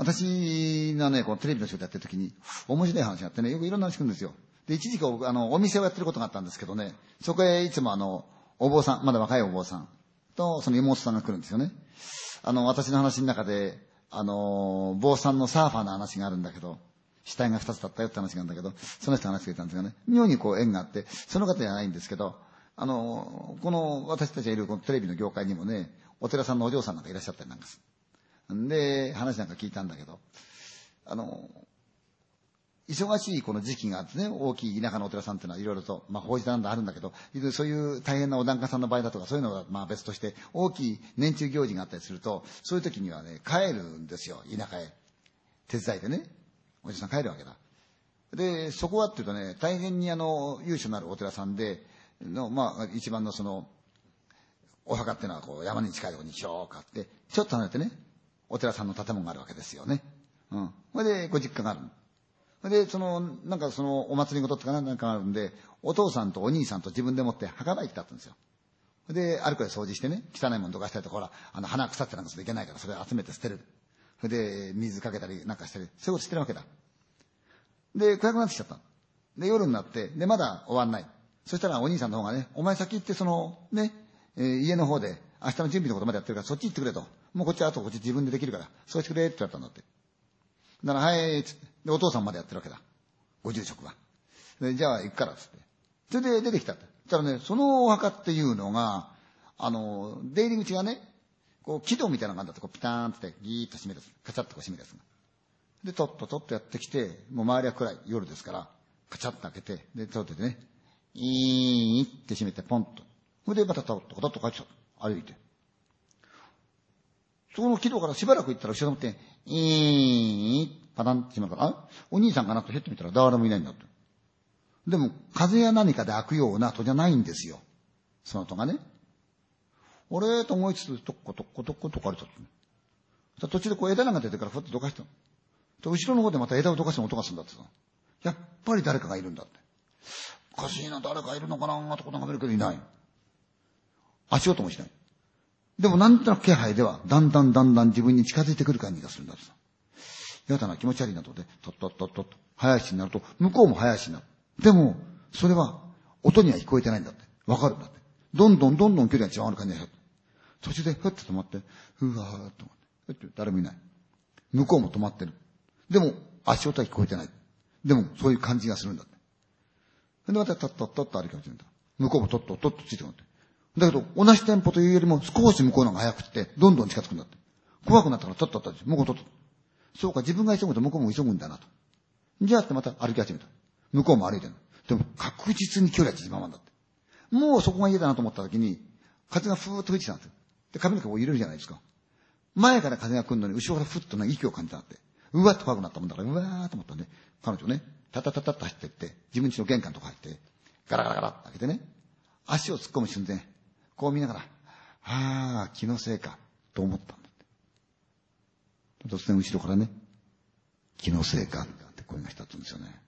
私がね、こうテレビの仕事やってる時に、面白い話があってね、よくいろんな話聞くんですよ。で、一時期あの、お店をやってることがあったんですけどね、そこへいつもあの、お坊さん、まだ若いお坊さんと、その妹さんが来るんですよね。あの、私の話の中で、あの、坊さんのサーファーの話があるんだけど、死体が二つだったよって話があるんだけど、その人が話してくれたんですがね、妙にこう縁があって、その方じゃないんですけど、あの、この私たちがいるこのテレビの業界にもね、お寺さんのお嬢さんなんかいらっしゃったりなんかする。で、話なんか聞いたんだけど、あの、忙しいこの時期があってね、大きい田舎のお寺さんっていうのはいろいろと、まあ、法事なんだあるんだけど、そういう大変なお檀家さんの場合だとか、そういうのはまあ別として、大きい年中行事があったりすると、そういう時にはね、帰るんですよ、田舎へ。手伝いでね。おじさん帰るわけだ。で、そこはっていうとね、大変にあの、優秀なるお寺さんで、の、まあ、一番のその、お墓っていうのはこう、山に近いところにしようかって、ちょっと離れてね、お寺さんの建物があるわけですよね。うん。それで、ご実家がある。それで、その、なんかその、お祭りごととかなんかあるんで、お父さんとお兄さんと自分でもって墓場行きだったんですよ。で、あるくら掃除してね、汚いものどかしたりとか、ほら、あの、花腐ってなんかするといけないから、それ集めて捨てる。それで、水かけたりなんかしたり、そういうことしてるわけだ。で、暗くなってきちゃった。で、夜になって、で、まだ終わんない。そしたらお兄さんの方がね、お前先行ってその、ね、えー、家の方で、明日の準備のことまでやってるから、そっち行ってくれと。もうこっちはあとこっち自分でできるから、そうしてくれって言われたんだって。だから、はい、つって。で、お父さんまでやってるわけだ。ご住職は。で、じゃあ行くから、つって。それで出てきたって。そしたらね、そのお墓っていうのが、あの、出入り口がね、こう、木戸みたいなのがあるんだって、こう、ピターンってギーッと閉めるカチャッとこう閉めるやつが。で、とっととっとやってきて、もう周りは暗い、夜ですから、カチャッと開けて、で、取っててね、いーンって閉めて、ポンと。それでまたとっととっと帰ってきた。歩いて。そこの木戸からしばらく行ったら後ろ持って、いーパタンって閉まるから、あお兄さんかなとヘッと見たら誰もいないんだって。でも、風や何かで開くような戸じゃないんですよ。その戸がね。俺と思いつつ、とっことっことっことかれたって。途中でこう枝が出てからふっとどかしたの。後ろの方でまた枝をどかしても音がするんだってさ。やっぱり誰かがいるんだって。おかしいな、誰かいるのかなとこ眺めるけどいない。足音もしない。でもなんとなく気配では、だんだんだんだん自分に近づいてくる感じがするんだってさ。やだな、気持ち悪いなと思って、とっとっとっとっと、早足になると、向こうも早足になる。でも、それは、音には聞こえてないんだって。わかるんだって。どんどんどんどん距離が違う感じがする。途中でふっと止まって、ふわーっと思って。ふって誰もいない。向こうも止まってる。でも、足音は聞こえてない。でも、そういう感じがするんだって。で、また、とっとっとっと歩き始めた。向こうもとっとっとっとついてくるんだって。だけど、同じテンポというよりも少し向こうの方が早くって、どんどん近づくんだって。怖くなったから、とっとっと、向こうとっと。そうか、自分が急ぐと向こうも急ぐんだなと。じゃあってまた歩き始めた。向こうも歩いてる。でも確実に距離は縮まんだって。もうそこが家だなと思った時に、風がふーっと吹いてきたんですよ。で、髪の毛を入れるじゃないですか。前から風が来るのに、後ろからふっと息を感じたって。うわっと怖くなったもんだから、うわーっと思ったんで、彼女ね、タタタタッと走ってって、自分家の玄関とか入って、ガラガラガラって開けてね、足を突っ込む瞬間、こう見ながら、ああ、気のせいか、と思ったんだって。突然後ろからね、気のせいか、って声がしたって言うんですよね。